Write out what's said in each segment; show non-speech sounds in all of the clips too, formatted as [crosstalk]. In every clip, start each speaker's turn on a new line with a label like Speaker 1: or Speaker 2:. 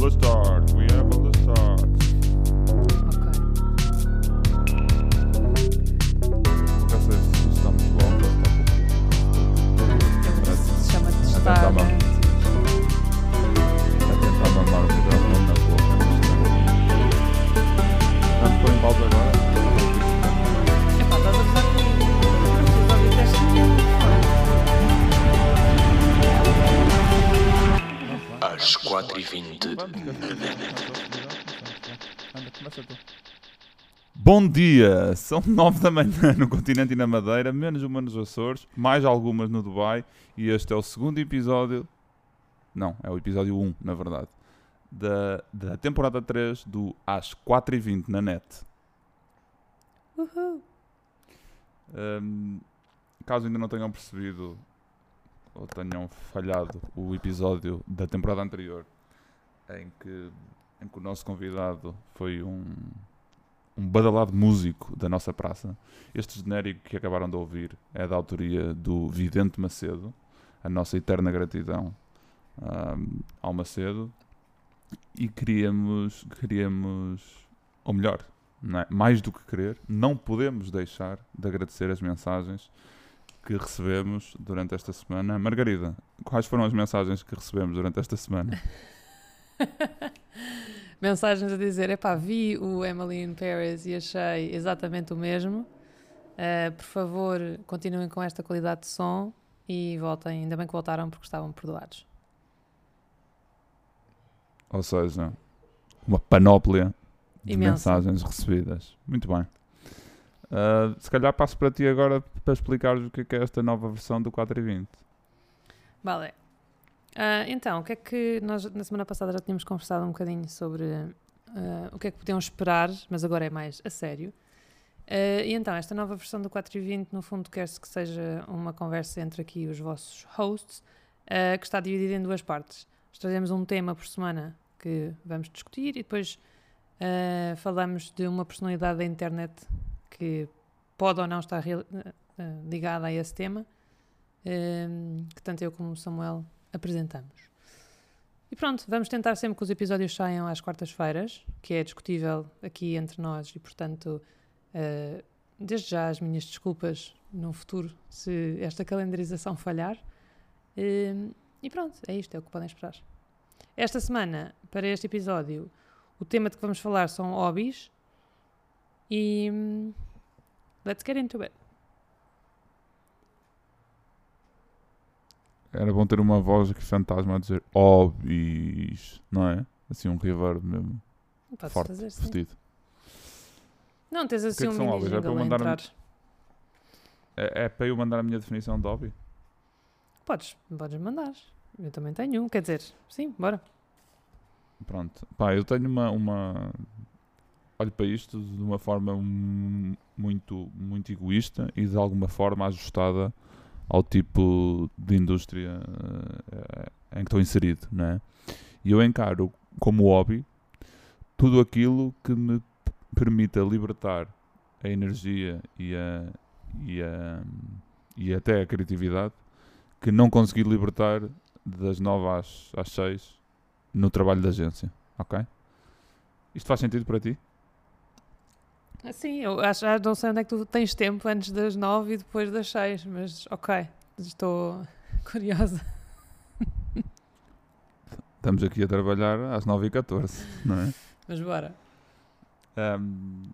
Speaker 1: Let's start. Bom dia! São [laughs] 9 da manhã no continente e na Madeira, menos uma nos Açores, mais algumas no Dubai, e este é o segundo episódio. Não, é o episódio 1, na verdade. Da, da temporada 3 do Às 4h20 na net.
Speaker 2: Uhul.
Speaker 1: Hum, caso ainda não tenham percebido ou tenham falhado o episódio da temporada anterior em que, em que o nosso convidado foi um, um badalado músico da nossa praça. Este genérico que acabaram de ouvir é da autoria do Vidente Macedo, a nossa eterna gratidão hum, ao Macedo. E queríamos, queríamos, ou melhor, é? mais do que querer, não podemos deixar de agradecer as mensagens que recebemos durante esta semana. Margarida, quais foram as mensagens que recebemos durante esta semana? [laughs]
Speaker 2: Mensagens a dizer: epá, vi o Emily in Paris e achei exatamente o mesmo. Uh, por favor, continuem com esta qualidade de som e voltem. Ainda bem que voltaram porque estavam perdoados.
Speaker 1: Ou seja, uma panóplia de mensagens recebidas. Muito bem. Ah, se calhar passo para ti agora para explicares o que é, que é esta nova versão do 420.
Speaker 2: Vale. Ah, então, o que é que nós na semana passada já tínhamos conversado um bocadinho sobre ah, o que é que podiam esperar, mas agora é mais a sério. Ah, e então, esta nova versão do 420, no fundo, quer-se que seja uma conversa entre aqui os vossos hosts, que está dividida em duas partes. Nós trazemos um tema por semana que vamos discutir e depois falamos de uma personalidade da internet que pode ou não estar ligada a esse tema, que tanto eu como o Samuel apresentamos. E pronto, vamos tentar sempre que os episódios saiam às quartas-feiras, que é discutível aqui entre nós e, portanto, eh, desde já as minhas desculpas no futuro se esta calendarização falhar. Eh, e pronto, é isto, é o que podem esperar. Esta semana, para este episódio, o tema de que vamos falar são hobbies e hum, let's get into it.
Speaker 1: Era bom ter uma voz aqui fantasma a dizer hobbies, não é? Assim um reverb mesmo,
Speaker 2: Podes
Speaker 1: forte,
Speaker 2: fazer,
Speaker 1: vestido.
Speaker 2: Não, tens assim
Speaker 1: que
Speaker 2: um
Speaker 1: são
Speaker 2: mini
Speaker 1: hobbies? É para
Speaker 2: a
Speaker 1: mandar um-
Speaker 2: entrar.
Speaker 1: É, é para eu mandar a minha definição de hobby?
Speaker 2: Podes, podes mandar. Eu também tenho um, quer dizer, sim, bora.
Speaker 1: Pronto. Pá, eu tenho uma, uma. Olho para isto de uma forma mu- muito, muito egoísta e de alguma forma ajustada ao tipo de indústria eh, em que estou inserido, não é? E eu encaro como hobby tudo aquilo que me permita libertar a energia e, a, e, a, e até a criatividade que não consegui libertar das 9 às, às 6 no trabalho da agência, ok? Isto faz sentido para ti?
Speaker 2: Sim, eu acho, ah, não sei onde é que tu tens tempo antes das nove e depois das seis, mas ok, estou [laughs] curiosa.
Speaker 1: Estamos aqui a trabalhar às 9h14, não é?
Speaker 2: Mas bora.
Speaker 1: Ahm,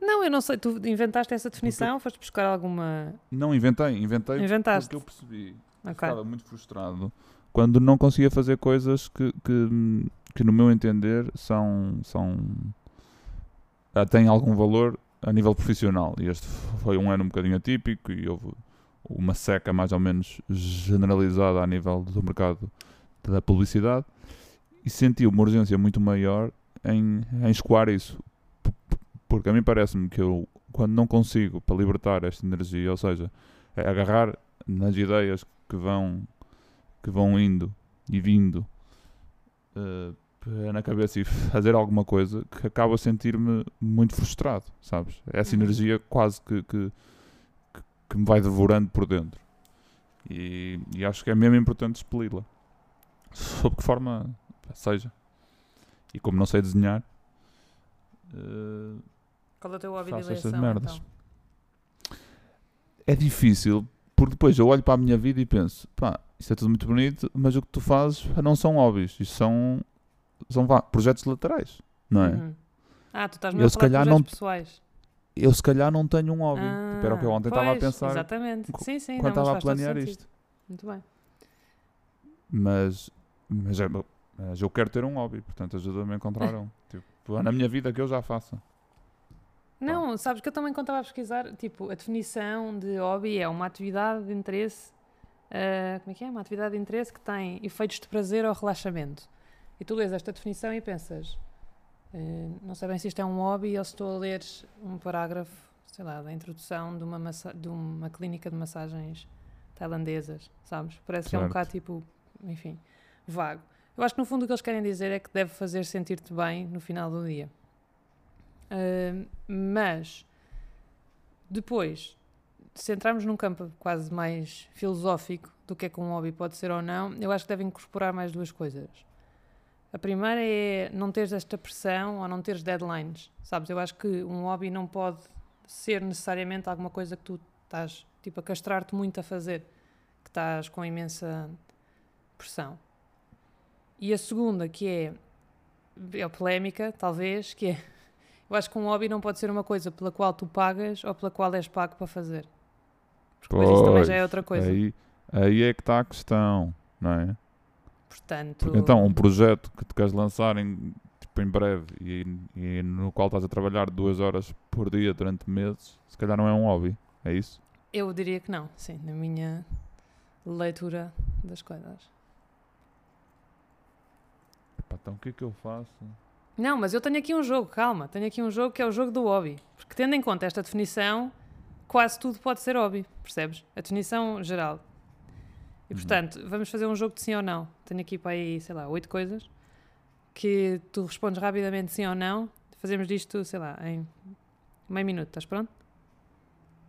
Speaker 2: Não, eu não sei, tu inventaste essa definição, foste buscar alguma.
Speaker 1: não inventei, inventei
Speaker 2: Inventaste.
Speaker 1: porque eu percebi que
Speaker 2: Ok.
Speaker 1: estava muito frustrado quando não conseguia fazer coisas que, que, que no meu entender são, são ah, têm algum valor a nível profissional. E este foi um ano um bocadinho atípico e houve uma seca mais ou menos generalizada a nível do mercado da publicidade e senti uma urgência muito maior em, em escoar isso. Porque a mim parece-me que eu, quando não consigo para libertar esta energia, ou seja, é agarrar nas ideias que vão, que vão indo e vindo p- na cabeça e fazer alguma coisa, que acabo a sentir-me muito frustrado, sabes? Essa
Speaker 2: Uhum.
Speaker 1: energia quase que, que, que- me vai devorando por dentro. E, e acho que é mesmo importante expeli-la. Sob que forma seja. E como não sei desenhar, eh,
Speaker 2: Qual é o teu hobby de
Speaker 1: Faço estas
Speaker 2: eleição,
Speaker 1: merdas.
Speaker 2: então?
Speaker 1: é difícil, porque depois eu olho para a minha vida e penso, pá, isto é tudo muito bonito, mas o que tu fazes não são hobbies, isto são, são vá, projetos laterais, não é?
Speaker 2: Uhum. Ah, tu estás
Speaker 1: Eu,
Speaker 2: mesmo a falar
Speaker 1: calhar,
Speaker 2: projetos
Speaker 1: não-
Speaker 2: pessoais.
Speaker 1: Eu se calhar não tenho um hobby. Tipo, era o que eu
Speaker 2: Ah,
Speaker 1: ontem estava a pensar
Speaker 2: Exatamente. Sim, sim.
Speaker 1: quando estava a planear isto.
Speaker 2: Muito bem.
Speaker 1: Mas, mas, é- mas eu quero ter um hobby, portanto ajuda-me a encontrar um. [laughs] Tipo, na minha vida que eu já faça.
Speaker 2: Não, sabes que eu também quando estava a pesquisar, tipo, a definição de hobby é uma atividade de interesse, ah, como é que é? Uma atividade de interesse que tem efeitos de prazer ou relaxamento. E tu lês esta definição e pensas, eh, não sei bem se isto é um hobby ou se estou a ler um parágrafo, sei lá, da introdução de uma, massa- de uma clínica de massagens tailandesas, sabes? Parece que é um bocado tipo, enfim, vago. Eu acho que no fundo o que eles querem dizer é que deve fazer sentir-te bem no final do dia. Ah, mas depois, se entrarmos num campo quase mais filosófico do que é que um hobby pode ser ou não, eu acho que deve incorporar mais duas coisas. A primeira é não teres esta pressão ou não teres deadlines, sabes? Eu acho que um hobby não pode ser necessariamente alguma coisa que tu estás tipo a castrar-te muito a fazer, que estás com imensa pressão. E a segunda, que é, é polémica, talvez, que é [laughs] eu acho que um hobby não pode ser uma coisa pela qual tu pagas ou pela qual és pago para fazer. Porque depois isso também já é outra coisa.
Speaker 1: Aí, aí é que está a questão, não é?
Speaker 2: Portanto,
Speaker 1: então, um projeto que tu queres lançar em, tipo, em breve e, e no qual estás a trabalhar duas horas por dia durante meses, se calhar não é um hobby, é isso?
Speaker 2: eu diria que não, sim, na minha leitura das coisas.
Speaker 1: Epá, então o que é que eu faço?
Speaker 2: Não, mas eu tenho aqui um jogo, calma, tenho aqui um jogo que é o jogo do hobby. Porque tendo em conta esta definição, quase tudo pode ser hobby, percebes? A definição geral. E
Speaker 1: Uhum.
Speaker 2: portanto, vamos fazer um jogo de sim ou não. Tenho aqui para aí, sei lá, oito coisas que tu respondes rapidamente sim ou não. Fazemos disto, sei lá, em meio minuto. Estás pronto?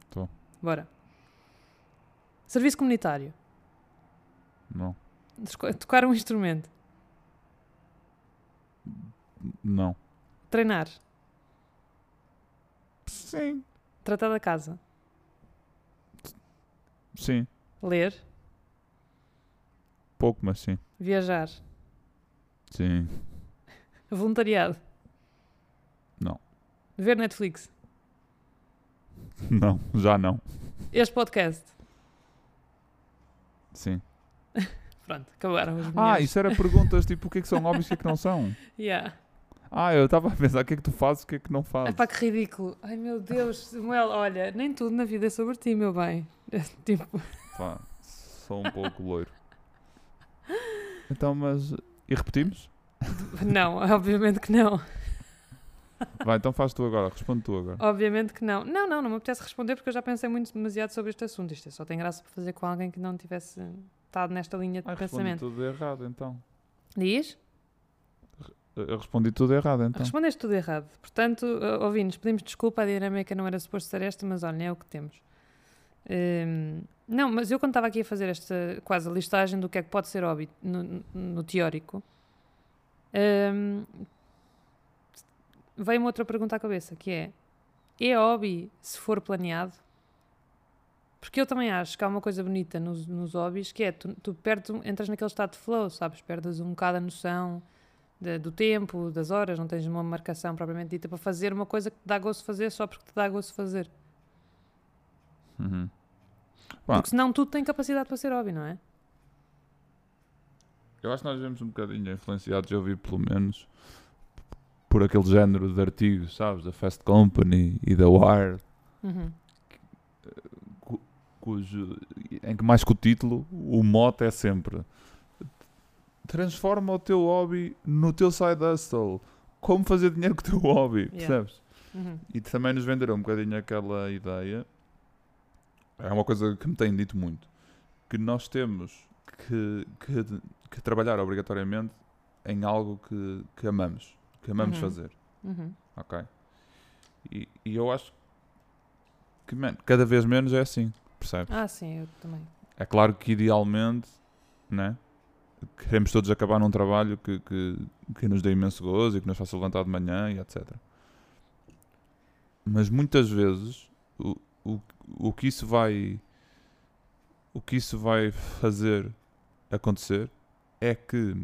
Speaker 1: Tô.
Speaker 2: Bora. Serviço comunitário.
Speaker 1: Não.
Speaker 2: Tocar um instrumento.
Speaker 1: Não.
Speaker 2: Treinar.
Speaker 1: Sim.
Speaker 2: Tratar da casa.
Speaker 1: Sim.
Speaker 2: Ler.
Speaker 1: Pouco, mas sim.
Speaker 2: Viajar.
Speaker 1: Sim.
Speaker 2: Voluntariado.
Speaker 1: Não.
Speaker 2: Ver Netflix.
Speaker 1: Não, já não.
Speaker 2: Este podcast.
Speaker 1: Sim. [laughs]
Speaker 2: Pronto, acabaram os
Speaker 1: Ah, isso era perguntas tipo o que é que são hobbies e o que é que não são. [laughs]
Speaker 2: Yeah.
Speaker 1: Ah, eu estava a pensar o que é que tu fazes e o que é que não fazes.
Speaker 2: pá, que ridículo. Ai meu Deus, Samuel, olha, nem tudo na vida é sobre ti, meu bem. [laughs] tipo,
Speaker 1: Pá, sou um pouco loiro. Então, mas. E repetimos?
Speaker 2: não, obviamente que não.
Speaker 1: Vai, então faz tu agora, responde tu agora.
Speaker 2: Obviamente que não. Não, não, não me apetece responder porque eu já pensei muito demasiado sobre este assunto. Isto é só tem graça para fazer com alguém que não tivesse estado nesta linha de
Speaker 1: respondi
Speaker 2: pensamento.
Speaker 1: tudo errado então.
Speaker 2: Diz?
Speaker 1: Eu respondi tudo errado então.
Speaker 2: Respondeste tudo errado. Portanto, ouvintes, pedimos desculpa, a dinâmica não era suposto ser esta, mas olha, é o que temos. Hum, não, mas eu quando estava aqui a fazer esta quase listagem do que é que pode ser hobby no, no- teórico, hum, veio-me outra pergunta à cabeça, que é, é hobby se for planeado? Porque eu também acho que há uma coisa bonita nos, nos hobbies, que é, tu, tu perdes, um- entras naquele estado de flow, sabes? Perdes um bocado a noção de- do tempo, das horas, não tens uma marcação propriamente dita para fazer uma coisa que te dá gosto fazer só porque te dá gosto fazer.
Speaker 1: Uhum.
Speaker 2: Porque senão tudo tem capacidade para ser hobby, não é?
Speaker 1: Eu acho que nós vivemos um bocadinho influenciados, eu vi pelo menos, por aquele género de artigos, sabes? Da Fast Company e da Wire,
Speaker 2: Uhum.
Speaker 1: cu- cujo, em que mais que o título, o mote é sempre transforma o teu hobby no teu side hustle. Como fazer dinheiro com o teu hobby,
Speaker 2: Yeah.
Speaker 1: percebes?
Speaker 2: Uhum.
Speaker 1: E também nos venderam um bocadinho aquela ideia. É uma coisa que me têm dito muito. Que nós temos que, que, que trabalhar obrigatoriamente em algo que, que amamos. Que amamos
Speaker 2: Uhum.
Speaker 1: fazer.
Speaker 2: Uhum.
Speaker 1: Ok? E, e eu acho que, man, cada vez menos é assim. Percebes?
Speaker 2: Ah, sim, eu também.
Speaker 1: É claro que idealmente, né? queremos todos acabar num trabalho que, que, que nos dê imenso gozo e que nos faça levantar de manhã e etc. Mas muitas vezes o, o, o que isso vai o que isso vai fazer acontecer é que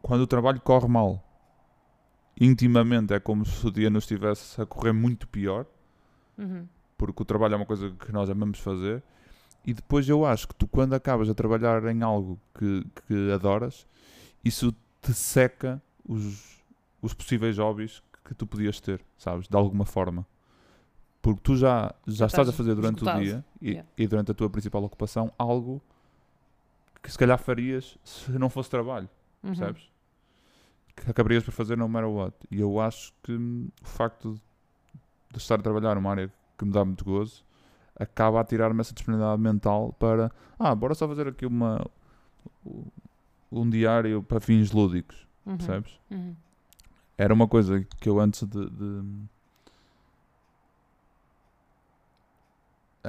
Speaker 1: quando o trabalho corre mal, intimamente é como se o dia nos estivesse a correr muito pior,
Speaker 2: Uhum.
Speaker 1: porque o trabalho é uma coisa que nós amamos fazer. E depois eu acho que tu, quando acabas a trabalhar em algo que, que adoras, isso te seca os, os possíveis hobbies que tu podias ter, sabes? De alguma forma. Porque tu já, já estás a
Speaker 2: estás
Speaker 1: fazer durante
Speaker 2: esgotado.
Speaker 1: o dia e,
Speaker 2: Yeah.
Speaker 1: e durante a tua principal ocupação algo que se calhar farias se não fosse trabalho
Speaker 2: Uhum.
Speaker 1: percebes? Que acabarias por fazer no matter what. E eu acho que hum, o facto de estar a trabalhar numa área que me dá muito gozo acaba a tirar-me essa disponibilidade mental para ah, bora só fazer aqui uma um diário para fins lúdicos,
Speaker 2: Uhum.
Speaker 1: percebes?
Speaker 2: Uhum.
Speaker 1: Era uma coisa que eu antes de, de-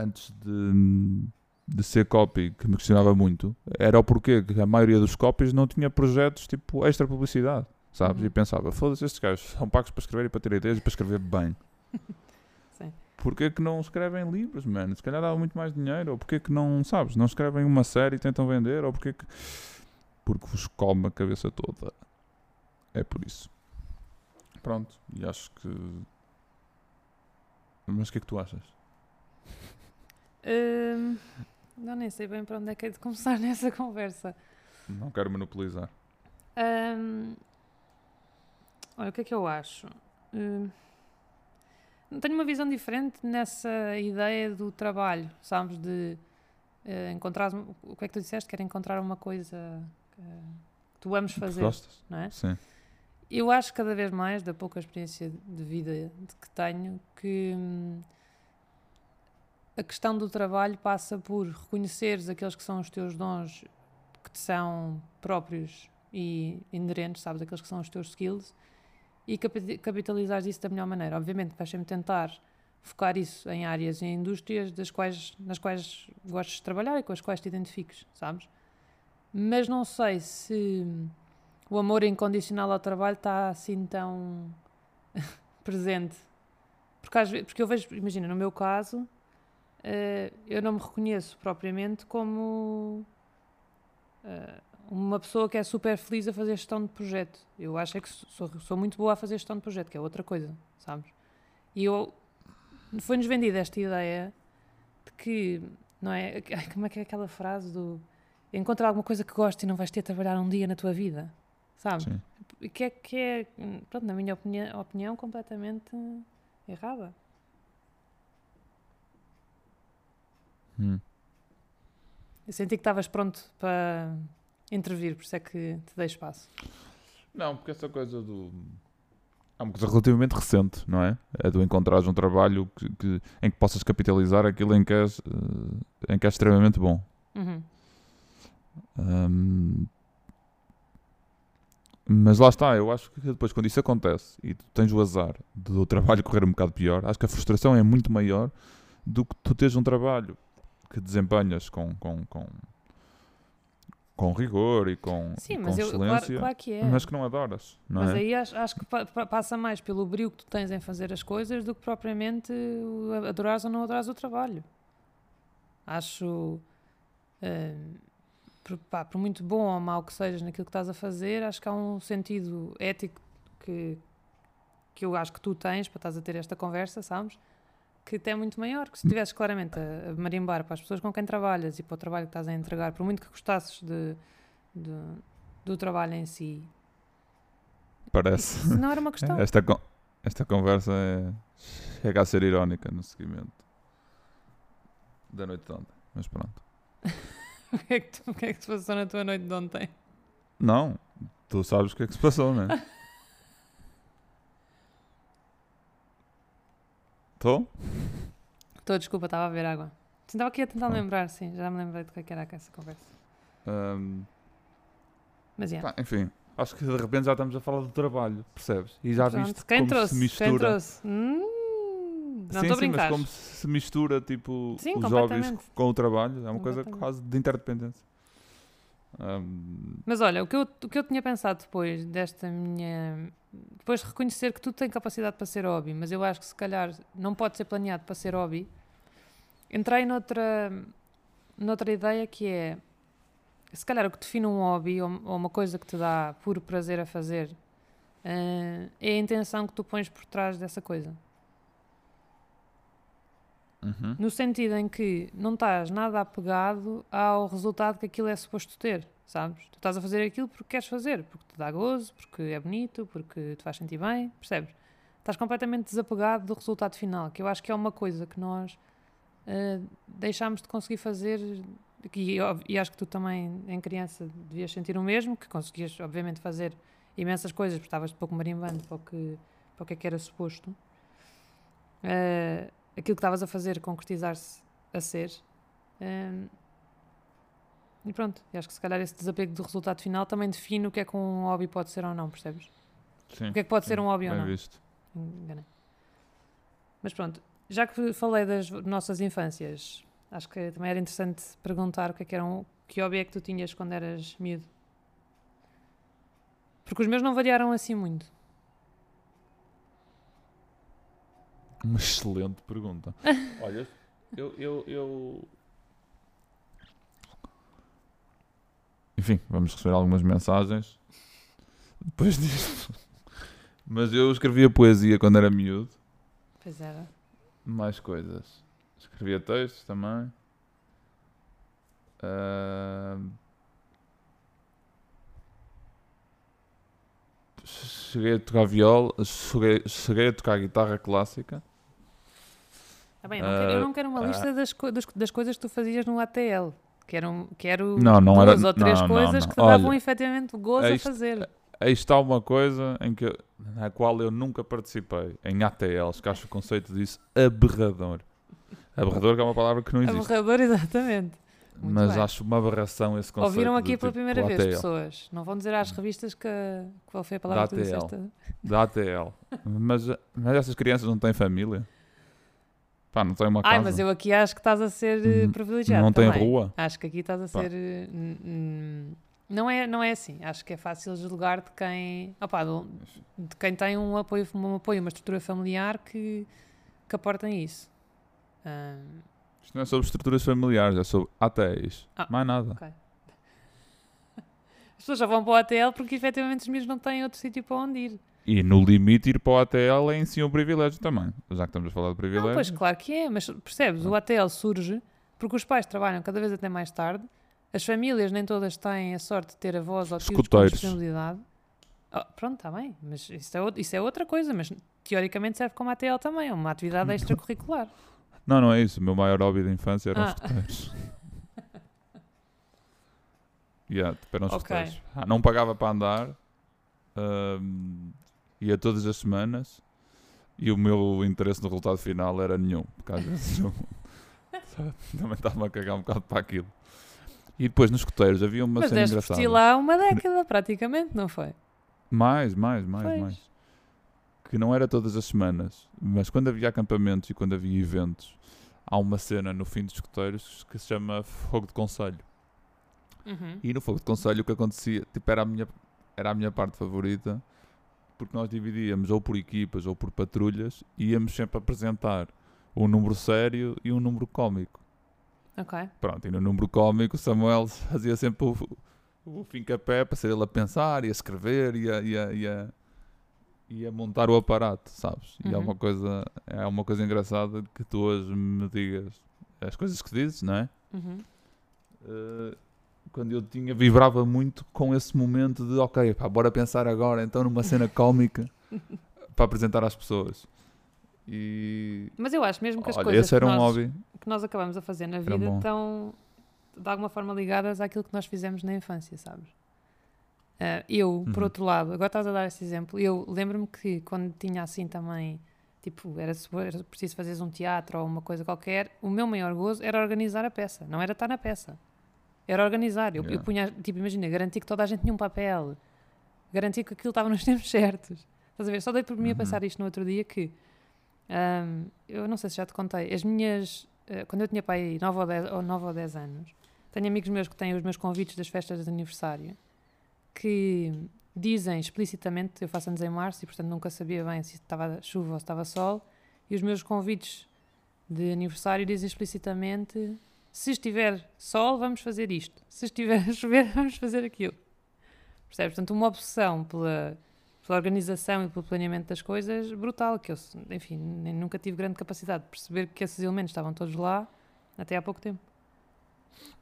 Speaker 1: antes de, de ser copy que me questionava muito era o porquê que a maioria dos copies não tinha projetos tipo extra publicidade, sabes?
Speaker 2: Uhum.
Speaker 1: E pensava, foda-se, estes gajos são pagos para escrever e para ter ideias e para escrever bem. [laughs] Porquê que não escrevem livros, mano? Se calhar dava muito mais dinheiro. Ou porquê que não, sabes, não escrevem uma série e tentam vender? Ou porquê que... Porque vos come a cabeça toda. É por isso. Pronto, e acho que... Mas o que é que tu achas?
Speaker 2: Hum, não nem sei bem para onde é que é de começar [laughs] nessa conversa.
Speaker 1: Não quero monopolizar.
Speaker 2: Hum, olha, o que é que eu acho? Hum, tenho uma visão diferente nessa ideia do trabalho, sabes? De eh, encontrar. O que é que tu disseste? Que era encontrar uma coisa que, que tu ames fazer,
Speaker 1: gostas?
Speaker 2: não é?
Speaker 1: Sim.
Speaker 2: Eu acho cada vez mais, da pouca experiência de vida que tenho, que hum, a questão do trabalho passa por reconheceres aqueles que são os teus dons que te são próprios e inerentes, sabes, aqueles que são os teus skills e capi- capitalizares isso da melhor maneira. Obviamente vais sempre tentar focar isso em áreas e indústrias das quais, nas quais gostes de trabalhar e com as quais te identifiques, sabes? Mas não sei se o amor incondicional ao trabalho está assim tão [laughs] presente. Porque, às vezes, porque eu vejo, imagina, no meu caso, eh, eu não me reconheço propriamente como eh, uma pessoa que é super feliz a fazer gestão de projeto. Eu acho é que sou, sou muito boa a fazer gestão de projeto, que é outra coisa, sabes? E eu foi-nos vendida esta ideia de que, não é? [laughs] Como é que é aquela frase do encontra alguma coisa que gostes e não vais ter de trabalhar um dia na tua vida, sabes?
Speaker 1: Sim.
Speaker 2: Que é, que é pronto, na minha opinião, opinião completamente errada.
Speaker 1: Hum.
Speaker 2: Eu senti que estavas pronto para intervir, por isso é que te dei espaço.
Speaker 1: Não, porque essa coisa do. É uma coisa relativamente recente, não é? É do encontrares um trabalho que, que- em que possas capitalizar aquilo em que és, eh, em que és extremamente bom.
Speaker 2: Uhum.
Speaker 1: Ahm, mas lá está, eu acho que depois quando isso acontece e tu tens o azar do trabalho correr um bocado pior, acho que a frustração é muito maior do que tu teres um trabalho que desempenhas com, com, com, com rigor e com,
Speaker 2: Sim,
Speaker 1: com
Speaker 2: mas eu, claro,
Speaker 1: excelência,
Speaker 2: claro que é.
Speaker 1: mas que não adoras, não
Speaker 2: Mas
Speaker 1: é?
Speaker 2: aí acho, acho que pa- pa- passa mais pelo brilho que tu tens em fazer as coisas do que propriamente adorares ou não adorares o trabalho. Acho, eh, por, pá, por muito bom ou mau que sejas naquilo que estás a fazer, acho que há um sentido ético que, que eu acho que tu tens para estás a ter esta conversa, sabes? Que até é muito maior, que se estivesses claramente a, a marimbar para as pessoas com quem trabalhas e para o trabalho que estás a entregar, por muito que gostasses de, de- do trabalho em si,
Speaker 1: Parece.
Speaker 2: isso não era uma questão. [laughs]
Speaker 1: Esta, con- esta conversa é, chega a ser irónica no seguimento da noite de ontem, mas pronto. [laughs]
Speaker 2: O que, é que tu- o que é que se passou na tua noite de ontem?
Speaker 1: Não, tu sabes o que é que se passou, não é? [laughs] Estou?
Speaker 2: Estou, desculpa, estava a ver água. Estava aqui a tentar
Speaker 1: Ah.
Speaker 2: lembrar, sim, já me lembrei do que é era essa conversa.
Speaker 1: Ahm,
Speaker 2: Mas é.
Speaker 1: pá, enfim, acho que de repente já estamos a falar do trabalho, percebes? E já
Speaker 2: Pronto,
Speaker 1: viste
Speaker 2: quem
Speaker 1: como
Speaker 2: trouxe?
Speaker 1: se mistura.
Speaker 2: Quem trouxe? Hum, não
Speaker 1: sim, sim, mas como se mistura tipo,
Speaker 2: Sim,
Speaker 1: os hobbies com o trabalho, é uma coisa quase de interdependência. Ahm,
Speaker 2: Mas olha, o que, eu, o que eu tinha pensado depois desta minha. Depois de reconhecer que tu tens capacidade para ser hobby, mas eu acho que se calhar não pode ser planeado para ser hobby, entrei noutra, noutra ideia que é. Se calhar o que define um hobby ou, ou uma coisa que te dá puro prazer a fazer eh, é a intenção que tu pões por trás dessa coisa.
Speaker 1: uhum.
Speaker 2: No sentido em que não estás nada apegado ao resultado que aquilo é suposto ter, sabes? Tu estás a fazer aquilo porque queres fazer, porque te dá gozo, porque é bonito, porque te faz sentir bem, percebes? Estás completamente desapegado do resultado final, que eu acho que é uma coisa que nós eh, deixámos de conseguir fazer, e, e acho que tu também, em criança, devias sentir o mesmo, que conseguias, obviamente, fazer imensas coisas, porque estavas de pouco marimbando para o que, para o que é que era suposto. Eh, aquilo que estavas a fazer concretizar-se a ser. Ehm, e pronto, acho que se calhar esse desapego do resultado final também define o que é que um hobby pode ser ou não, percebes?
Speaker 1: Sim.
Speaker 2: O que é que pode ser
Speaker 1: sim,
Speaker 2: um hobby ou não?
Speaker 1: visto.
Speaker 2: Enganei. Mas pronto, já que falei das nossas infâncias, acho que também era interessante perguntar o que é que era um, que hobby é que tu tinhas quando eras miúdo. Porque os meus não variaram assim muito.
Speaker 1: Uma excelente pergunta. [laughs] Olha, eu, eu, eu. Enfim, vamos receber algumas mensagens depois disto. Mas eu escrevia poesia quando era miúdo.
Speaker 2: Pois era.
Speaker 1: Mais coisas. Escrevia textos também. Ahm, Cheguei a tocar viola, cheguei, cheguei a tocar guitarra clássica.
Speaker 2: Tá bem, eu não quero, eu não quero uma
Speaker 1: Ah,
Speaker 2: lista das, co- das, das coisas que tu fazias no ATL. Quero, quero
Speaker 1: Não, não era-
Speaker 2: duas ou três
Speaker 1: não,
Speaker 2: coisas que te davam efetivamente gozo
Speaker 1: é
Speaker 2: a
Speaker 1: isto-
Speaker 2: fazer.
Speaker 1: Aí está uma coisa em que, na qual eu nunca participei, em ATLs, que acho o conceito disso aberrador. Aberrador que é uma palavra que não existe.
Speaker 2: Aberrador, exatamente. muito
Speaker 1: mas
Speaker 2: bem.
Speaker 1: acho uma aberração esse conceito.
Speaker 2: Ouviram aqui pela
Speaker 1: tipo,
Speaker 2: primeira vez,
Speaker 1: ATL.
Speaker 2: pessoas. Não vão dizer às revistas que, qual foi a palavra que tu
Speaker 1: ATL.
Speaker 2: disseste.
Speaker 1: Da ATL. mas, mas essas crianças não têm família? Pá, não têm uma casa?
Speaker 2: Ai, mas eu aqui acho que estás a ser eh,
Speaker 1: Hum,
Speaker 2: privilegiado.
Speaker 1: não
Speaker 2: também.
Speaker 1: rua?
Speaker 2: Acho que aqui estás a
Speaker 1: Pá.
Speaker 2: ser. eh, não, é, não é assim. Acho que é fácil julgar de quem. opá, de, de quem tem um apoio, um apoio, uma estrutura familiar que, que aportem isso. Ah,
Speaker 1: Isto não é sobre estruturas familiares, é sobre ATLs.
Speaker 2: Ah,
Speaker 1: Mais nada.
Speaker 2: ok. As pessoas já vão para o ATL porque efetivamente os miúdos não têm outro sítio para onde ir.
Speaker 1: E no limite, ir para o ATL é em si um privilégio também. Já que estamos a falar de privilégio.
Speaker 2: Não, pois claro que é, mas percebes, o ATL surge porque os pais trabalham cada vez até mais tarde, as famílias nem todas têm a sorte de ter avós ou tios com disponibilidade. Oh, pronto, está bem, mas isso é, isso é outra coisa, mas teoricamente serve como ATL também, é uma atividade extracurricular.
Speaker 1: Não, não é isso. O meu maior hobby de infância eram
Speaker 2: Ah.
Speaker 1: os escuteiros. [laughs] yeah, tipo, eram os
Speaker 2: Ok.
Speaker 1: escuteiros. Ah, não pagava para andar. ia todas as semanas. E o meu interesse no resultado final era nenhum. Porque às vezes eu [laughs] também estava a cagar um bocado para aquilo. E depois nos escuteiros havia uma
Speaker 2: mas
Speaker 1: cena
Speaker 2: deste
Speaker 1: engraçada.
Speaker 2: ti lá uma década, praticamente, não foi?
Speaker 1: Mais, mais, mais,
Speaker 2: Pois.
Speaker 1: mais. Que não era todas as semanas, mas quando havia acampamentos e quando havia eventos, há uma cena no fim dos escuteiros que se chama Fogo de Conselho.
Speaker 2: Uhum.
Speaker 1: E no Fogo de Conselho o que acontecia, tipo, era a minha, era a minha parte favorita, porque nós dividíamos ou por equipas ou por patrulhas e íamos sempre apresentar um número sério e um número cómico.
Speaker 2: Ok.
Speaker 1: Pronto, e no número cómico o Samuel fazia sempre o, o fim-capé para ser ele a pensar e a escrever e a, e a, e a, e a montar o aparato, sabes? E é
Speaker 2: Uhum.
Speaker 1: uma coisa é uma coisa engraçada que tu hoje me digas as coisas que dizes, não é?
Speaker 2: Uhum.
Speaker 1: Eh, quando eu tinha, vibrava muito com esse momento de ok, pá, bora pensar agora então numa cena cómica [laughs] para apresentar às pessoas. E
Speaker 2: Mas eu acho mesmo que as
Speaker 1: olha,
Speaker 2: coisas que, nós, que nós acabamos a fazer na vida estão de alguma forma ligadas àquilo que nós fizemos na infância, sabes? Ah, eu, por
Speaker 1: Uhum.
Speaker 2: outro lado, agora estás a dar esse exemplo, eu lembro-me que quando tinha assim também, tipo, era, era preciso fazer um teatro ou uma coisa qualquer, o meu maior gozo era organizar a peça, não era estar na peça. Era organizar. Eu, eu
Speaker 1: Yeah.
Speaker 2: punha, tipo, imagina, garantir que toda a gente tinha um papel, garantir que aquilo estava nos [laughs] tempos certos. Estás a ver? Só dei por mim a
Speaker 1: Uhum.
Speaker 2: pensar isto no outro dia que ahm, eu não sei se já te contei, as minhas, eh, quando eu tinha pai 9 ou 10, ou 9 ou 10 anos, tenho amigos meus que têm os meus convites das festas de aniversário que dizem explicitamente, eu faço anos em março e portanto nunca sabia bem se estava chuva ou se estava sol, e os meus convites de aniversário dizem explicitamente se estiver sol, vamos fazer isto. Se estiver a [laughs] chover, vamos fazer aquilo. Percebes? Portanto, uma obsessão pela, pela organização e pelo planeamento das coisas brutal, que eu, enfim, nem, nunca tive grande capacidade de perceber que esses elementos estavam todos lá até há pouco tempo.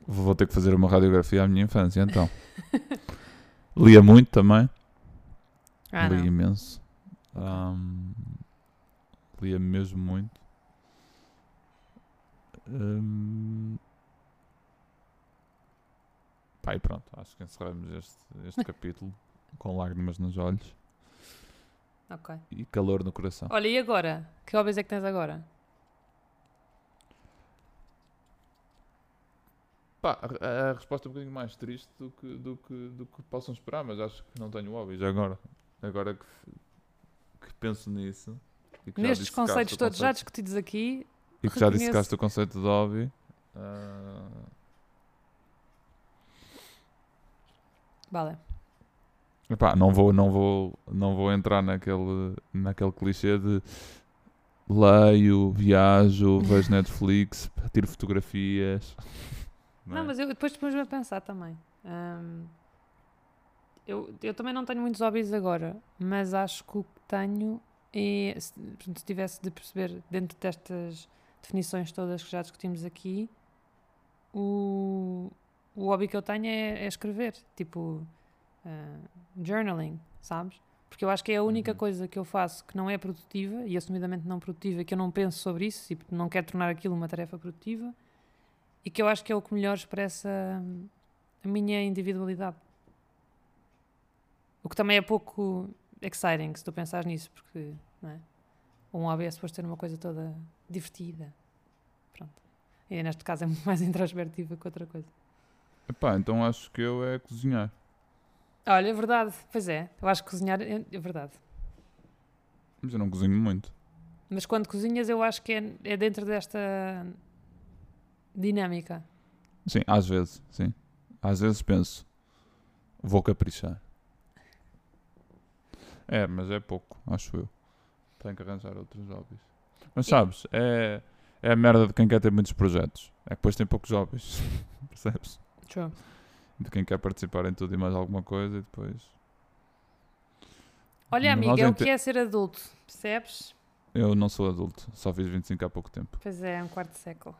Speaker 1: Vou ter que fazer uma radiografia à minha infância, então. [laughs] Lia muito também.
Speaker 2: Ah,
Speaker 1: lia
Speaker 2: não.
Speaker 1: imenso. Ahm, lia mesmo muito. Ahm, pá, e pronto, acho que encerramos este, este capítulo [laughs] com lágrimas nos olhos
Speaker 2: Ok.
Speaker 1: e calor no coração.
Speaker 2: Olha, e agora? Que hobbies é que tens agora?
Speaker 1: Pá, a, a resposta é um bocadinho mais triste do que, do, que, do que possam esperar, mas acho que não tenho hobbies agora. Agora que, que penso nisso. e que já
Speaker 2: Nestes conceitos todos já
Speaker 1: conceito-
Speaker 2: discutidos aqui,
Speaker 1: E que já
Speaker 2: reconheço-
Speaker 1: dissecaste o conceito de hobby. ah,
Speaker 2: vale.
Speaker 1: Epá, não vou, não vou, não vou entrar naquele, naquele clichê de leio, viajo, vejo Netflix, tiro fotografias.
Speaker 2: Não,
Speaker 1: é?
Speaker 2: mas eu depois pus-me a pensar também. Eu, eu também não tenho muitos hobbies agora, mas acho que o que tenho é, se, se tivesse de perceber dentro destas definições todas que já discutimos aqui, o, o hobby que eu tenho é, é escrever, tipo ah, journaling, sabes? Porque eu acho que é a única
Speaker 1: Uhum.
Speaker 2: coisa que eu faço que não é produtiva e assumidamente não produtiva, que eu não penso sobre isso e não quero tornar aquilo uma tarefa produtiva e que eu acho que é o que melhor expressa hum, a minha individualidade. O que também é pouco exciting se tu pensares nisso, porque não é? um hobby é suposto ter uma coisa toda divertida. Pronto. E neste caso é muito mais [laughs] introspectiva que outra coisa.
Speaker 1: Epá, então acho que eu é cozinhar.
Speaker 2: Olha, é verdade. Pois é, eu acho que cozinhar é, é verdade.
Speaker 1: Mas eu não cozinho muito.
Speaker 2: Mas quando cozinhas, eu acho que é, é dentro desta dinâmica.
Speaker 1: Sim, às vezes, sim. Às vezes penso, vou caprichar. É, mas é pouco, acho eu. Tenho que arranjar outros hobbies. Mas sabes, é, é a merda de quem quer ter muitos projetos. É que depois tem poucos hobbies. [laughs] Percebes?
Speaker 2: True.
Speaker 1: De quem quer participar em tudo e mais alguma coisa e depois.
Speaker 2: Olha,
Speaker 1: Nós
Speaker 2: amiga, é o que é ser adulto, percebes?
Speaker 1: Eu não sou adulto, só fiz 25 há pouco tempo.
Speaker 2: Pois é, é um quarto de século.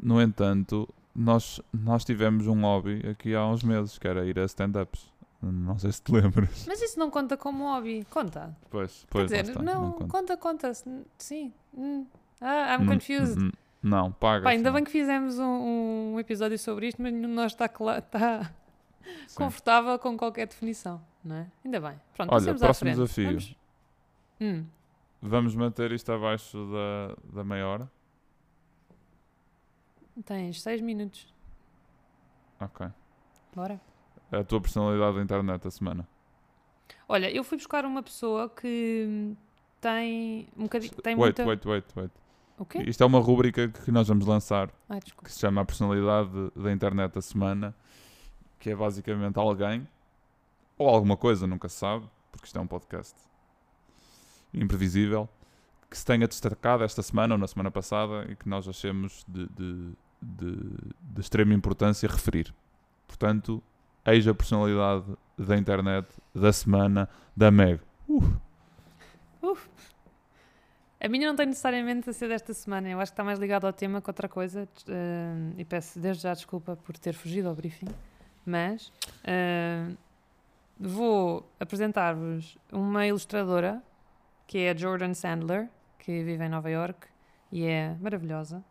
Speaker 1: No entanto, nós, nós tivemos um hobby aqui há uns meses, que era ir a stand-ups. Não sei se te lembras.
Speaker 2: Mas isso não conta como hobby. Conta.
Speaker 1: Pois,
Speaker 2: Quer
Speaker 1: pois, lá
Speaker 2: dizer,
Speaker 1: está,
Speaker 2: não,
Speaker 1: conta.
Speaker 2: conta, conta. Sim. Hum. Ah, I'm
Speaker 1: Hum,
Speaker 2: confused.
Speaker 1: hum, hum. Não, paga.
Speaker 2: Pá, ainda bem que fizemos um, um episódio sobre isto, mas nenhum de nós está, confortável com qualquer definição, não é? Ainda bem. Pronto,
Speaker 1: Olha, próximo desafio.
Speaker 2: Vamos. Hum.
Speaker 1: Vamos manter isto abaixo da, da meia hora?
Speaker 2: Tens seis minutos.
Speaker 1: Ok.
Speaker 2: Bora.
Speaker 1: A tua personalidade da internet a semana.
Speaker 2: Olha, eu fui buscar uma pessoa que hum, tem um bocadinho. Tem
Speaker 1: wait,
Speaker 2: muita...
Speaker 1: wait, wait, wait.
Speaker 2: O quê?
Speaker 1: Isto é uma rúbrica que nós vamos lançar
Speaker 2: Ai,
Speaker 1: que se chama a personalidade da internet da semana, que é basicamente alguém ou alguma coisa, nunca se sabe, porque isto é um podcast imprevisível, que se tenha destacado esta semana ou na semana passada e que nós achemos de, de, de, de extrema importância referir. Portanto, eis a personalidade da internet da semana da Meg.
Speaker 2: A minha não tem necessariamente a ser desta semana. Eu acho que está mais ligado ao tema que outra coisa. eh, e peço desde já desculpa por ter fugido ao briefing. Mas eh, vou apresentar-vos uma ilustradora que é a Jordan Sandler, que vive em Nova York e é maravilhosa.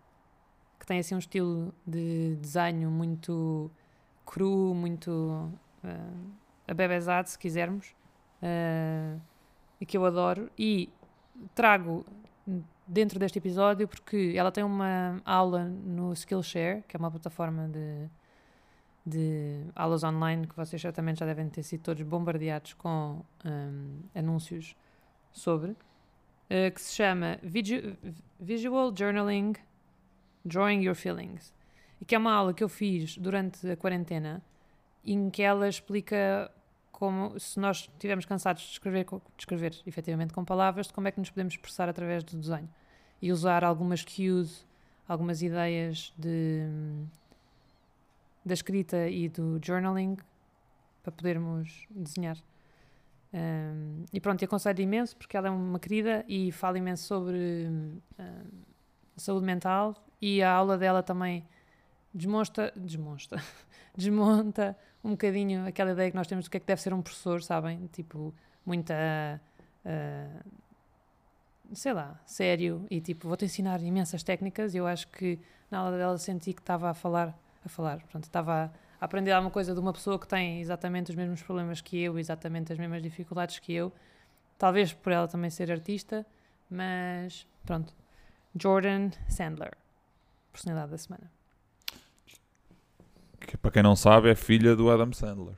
Speaker 2: Que tem assim um estilo de desenho muito cru, muito uh, se quisermos. eh, e que eu adoro. E trago dentro deste episódio porque ela tem uma aula no Skillshare, que é uma plataforma de, de aulas online que vocês certamente já devem ter sido todos bombardeados com hum, anúncios sobre, eh, que se chama Visu- Visual Journaling Drawing Your Feelings. e que é uma aula que eu fiz durante a quarentena, em que ela explica como, se nós estivermos cansados de escrever, de escrever efetivamente com palavras, de como é que nos podemos expressar através do desenho. E usar algumas cues, algumas ideias de, da escrita e do journaling para podermos desenhar. Um, e pronto, e aconselho imenso porque ela é uma querida e fala imenso sobre um, saúde mental e a aula dela também desmonta, desmonta, [laughs] desmonta um bocadinho aquela ideia que nós temos do que é que deve ser um professor, sabem? Tipo, muita, ah, sei lá, sério e tipo, vou-te ensinar imensas técnicas e eu acho que na aula dela senti que estava a falar, a falar, portanto, estava a aprender alguma coisa de uma pessoa que tem exatamente os mesmos problemas que eu, exatamente as mesmas dificuldades que eu, talvez por ela também ser artista, mas pronto. Jordan Sandler, personalidade da semana.
Speaker 1: Que, para quem não sabe, é filha do Adam Sandler.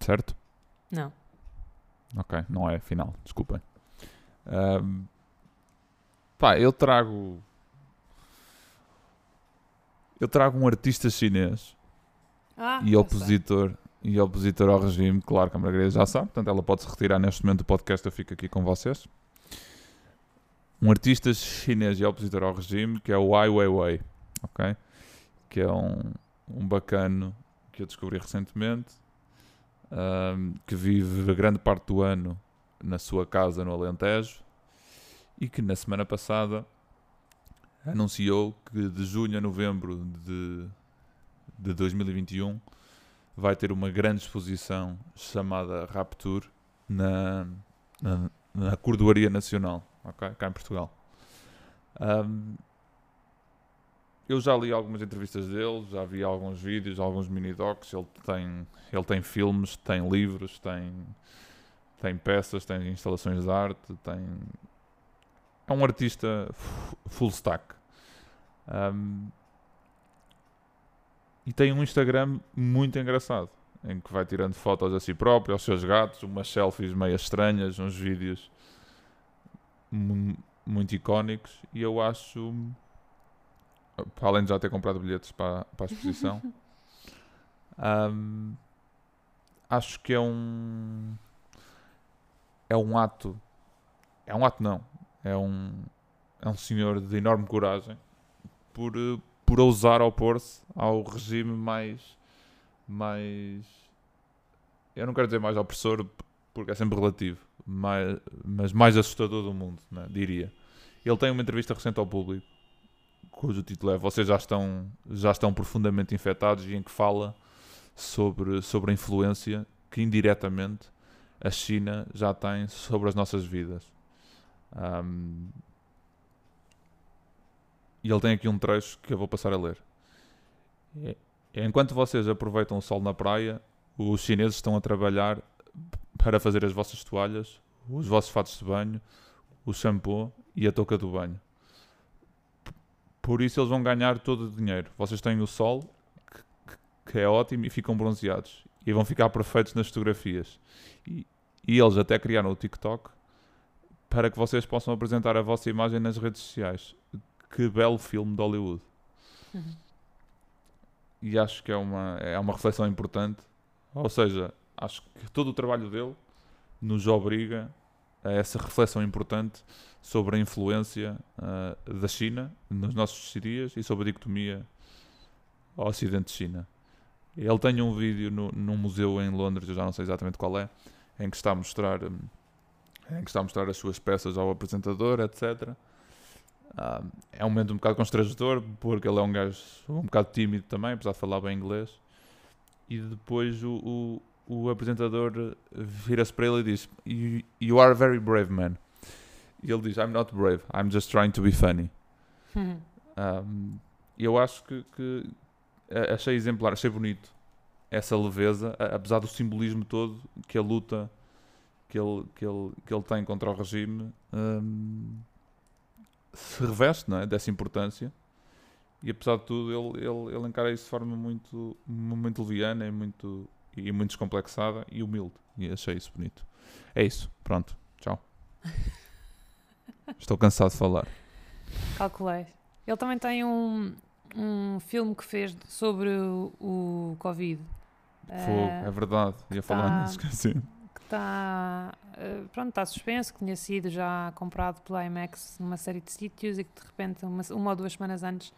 Speaker 1: Certo?
Speaker 2: Não.
Speaker 1: Ok, não é final, desculpem. Ahm, pá, eu trago. Eu trago um artista chinês
Speaker 2: Ah,
Speaker 1: e opositor, e opositor ao regime, claro que a Margarida já sabe, portanto ela pode se retirar neste momento do podcast, eu fico aqui com vocês. Um artista chinês e opositor ao regime que é o Ai Weiwei, ok? Que é um, um bacano que eu descobri recentemente, ahm, que vive grande parte do ano na sua casa no Alentejo e que na semana passada anunciou que de junho a novembro de, de 2021 vai ter uma grande exposição chamada Rapture na, na, na Cordoaria Nacional, ok? cá em Portugal. Ahm, eu já li algumas entrevistas dele, já vi alguns vídeos, alguns mini-docs. Ele tem, ele tem filmes, tem livros, tem, tem peças, tem instalações de arte, tem... É um artista full stack. Ahm, e tem um Instagram muito engraçado, em que vai tirando fotos a si próprio, aos seus gatos, umas selfies meio estranhas, uns vídeos muito icónicos. E eu acho, para além de já ter comprado bilhetes para, para a exposição, ahm, [laughs] acho que é um é um ato é um ato não é um é um senhor de enorme coragem por por ousar opor-se ao regime mais mais eu não quero dizer mais opressor porque é sempre relativo mais, mas mais assustador do mundo né, diria ele tem uma entrevista recente ao público cujo título é vocês já estão já estão profundamente infectados e em que fala sobre sobre a influência que indiretamente a China já tem sobre as nossas vidas Ahm, e ele tem aqui um trecho que eu vou passar a ler. É- Enquanto vocês aproveitam o sol na praia, os chineses estão a trabalhar para fazer as vossas toalhas, os vossos fatos de banho, o shampoo e a touca do banho. Por isso eles vão ganhar todo o dinheiro. Vocês têm o sol, que, que- que é ótimo, e ficam bronzeados. E vão ficar perfeitos nas fotografias. E, e eles até criaram o TikTok para que vocês possam apresentar a vossa imagem nas redes sociais. Que belo filme de Hollywood.
Speaker 2: Uhum.
Speaker 1: E acho que é uma, é uma reflexão importante. Ou seja, acho que todo o trabalho dele nos obriga a essa reflexão importante sobre a influência ah, da China nos nossos dias e sobre a dicotomia Ocidente-China. Ele tem um vídeo no, num museu em Londres, eu já não sei exatamente qual é, em que está a mostrar, hum, em que está a mostrar as suas peças ao apresentador, etc. Ah, é um momento um bocado constrangedor, porque ele é um gajo um bocado tímido também, apesar de falar bem inglês. E depois o, o, o apresentador vira-se para ele e diz: you, you are a very brave man. E ele diz: I'm not brave, I'm just trying to be funny. [laughs] Um, eu acho que, que a- achei exemplar, achei bonito essa leveza, apesar do simbolismo todo que a luta que ele, que ele, que ele tem contra o regime um, se reveste não é? dessa importância. E apesar de tudo, ele, ele, ele encara isso de forma muito, muito leviana e muito, e muito descomplexada e humilde. E achei isso bonito. É isso, pronto, tchau. [laughs] Estou cansado de falar.
Speaker 2: Calculei. Ele também tem um, um filme que fez sobre o, o Covid.
Speaker 1: Fogo,
Speaker 2: eh,
Speaker 1: é verdade. Ia falar
Speaker 2: tá-
Speaker 1: nisso, esqueci. [laughs]
Speaker 2: que está eh, pronto, está suspenso, que tinha sido já comprado pela IMAX numa série de sítios e que de repente, uma, uma ou duas semanas antes,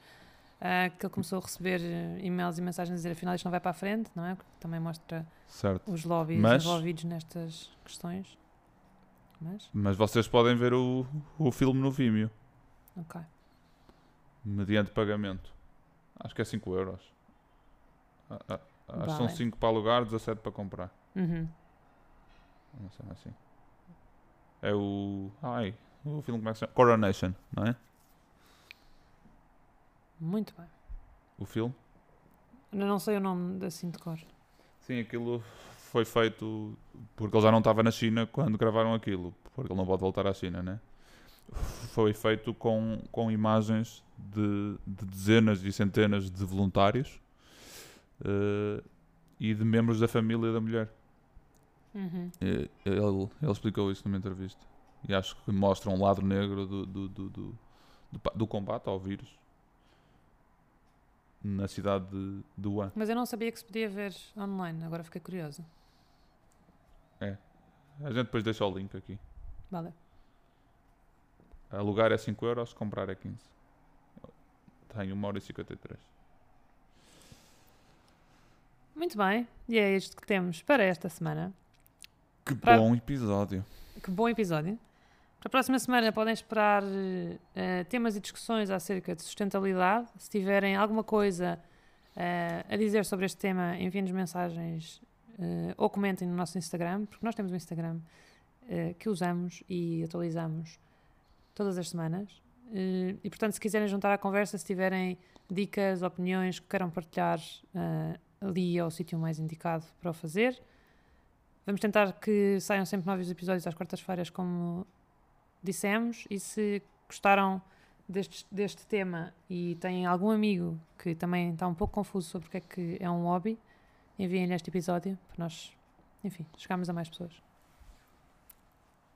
Speaker 2: eh, que ele começou a receber eh, e-mails e mensagens a dizer afinal isto não vai para a frente, não é? Porque também mostra
Speaker 1: Certo.
Speaker 2: os lobbies
Speaker 1: Mas-
Speaker 2: envolvidos nestas questões. Mas,
Speaker 1: Mas vocês podem ver o, o filme no Vimeo,
Speaker 2: ok.
Speaker 1: mediante pagamento. Acho que é 5 euros. Ah, ah, Acho que são
Speaker 2: Vale.
Speaker 1: 5 para alugar, 17 para comprar.
Speaker 2: Uhum.
Speaker 1: Não sei assim. É o. Ai, o filme como é que se chama? Coronation, não é?
Speaker 2: Muito bem.
Speaker 1: O filme?
Speaker 2: Eu não sei o nome assim de cor.
Speaker 1: Sim, aquilo foi feito porque ele já não estava na China quando gravaram aquilo, porque ele não pode voltar à China, né? Foi feito com, com imagens de, de dezenas e centenas de voluntários eh, e de membros da família da mulher.
Speaker 2: Uhum.
Speaker 1: Ele, ele explicou isso numa entrevista e acho que mostra um lado negro do, do, do, do, do do combate ao vírus na cidade de, de Wuhan.
Speaker 2: Mas eu não sabia que se podia ver online, agora fiquei curiosa.
Speaker 1: A gente depois deixa o link aqui.
Speaker 2: Vale.
Speaker 1: Alugar é 5 euros, comprar é 15. Tem 1 hora e 53.
Speaker 2: Muito bem, e é isto que temos para esta semana.
Speaker 1: Que
Speaker 2: Pra-
Speaker 1: bom episódio.
Speaker 2: Que bom episódio. Para a próxima semana podem esperar eh, temas e discussões acerca de sustentabilidade. Se tiverem alguma coisa eh, a dizer sobre este tema, enviem-nos mensagens eh, ou comentem no nosso Instagram, porque nós temos um Instagram que usamos e atualizamos todas as semanas. E portanto, se quiserem juntar à conversa, se tiverem dicas, opiniões que queiram partilhar, ali é o sítio mais indicado para o fazer. Vamos tentar que saiam sempre novos episódios às quartas-feiras, como dissemos. E se gostaram deste, deste tema e têm algum amigo que também está um pouco confuso sobre o que é que é um hobby, enviem-lhe este episódio para nós, enfim, chegarmos a mais pessoas.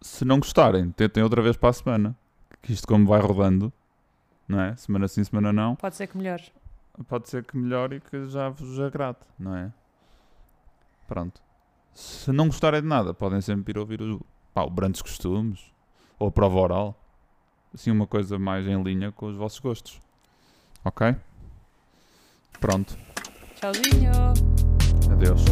Speaker 1: Se não gostarem, tentem outra vez para a semana. Que isto como vai rodando, não é? Semana sim, semana não.
Speaker 2: Pode ser que melhor.
Speaker 1: Pode ser que melhore e que já vos agrade, não é? Pronto. Se não gostarem de nada, podem sempre ir ouvir o, pá, o Brandos Costumes ou a prova oral. Assim, uma coisa mais em linha com os vossos gostos. Ok? Pronto.
Speaker 2: Tchauzinho!
Speaker 1: Adeus.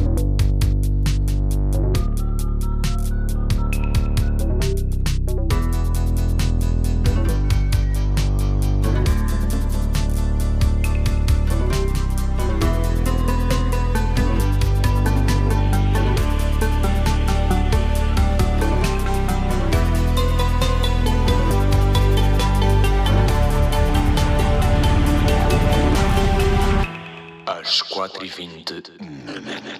Speaker 3: Às quatro e vinte na net.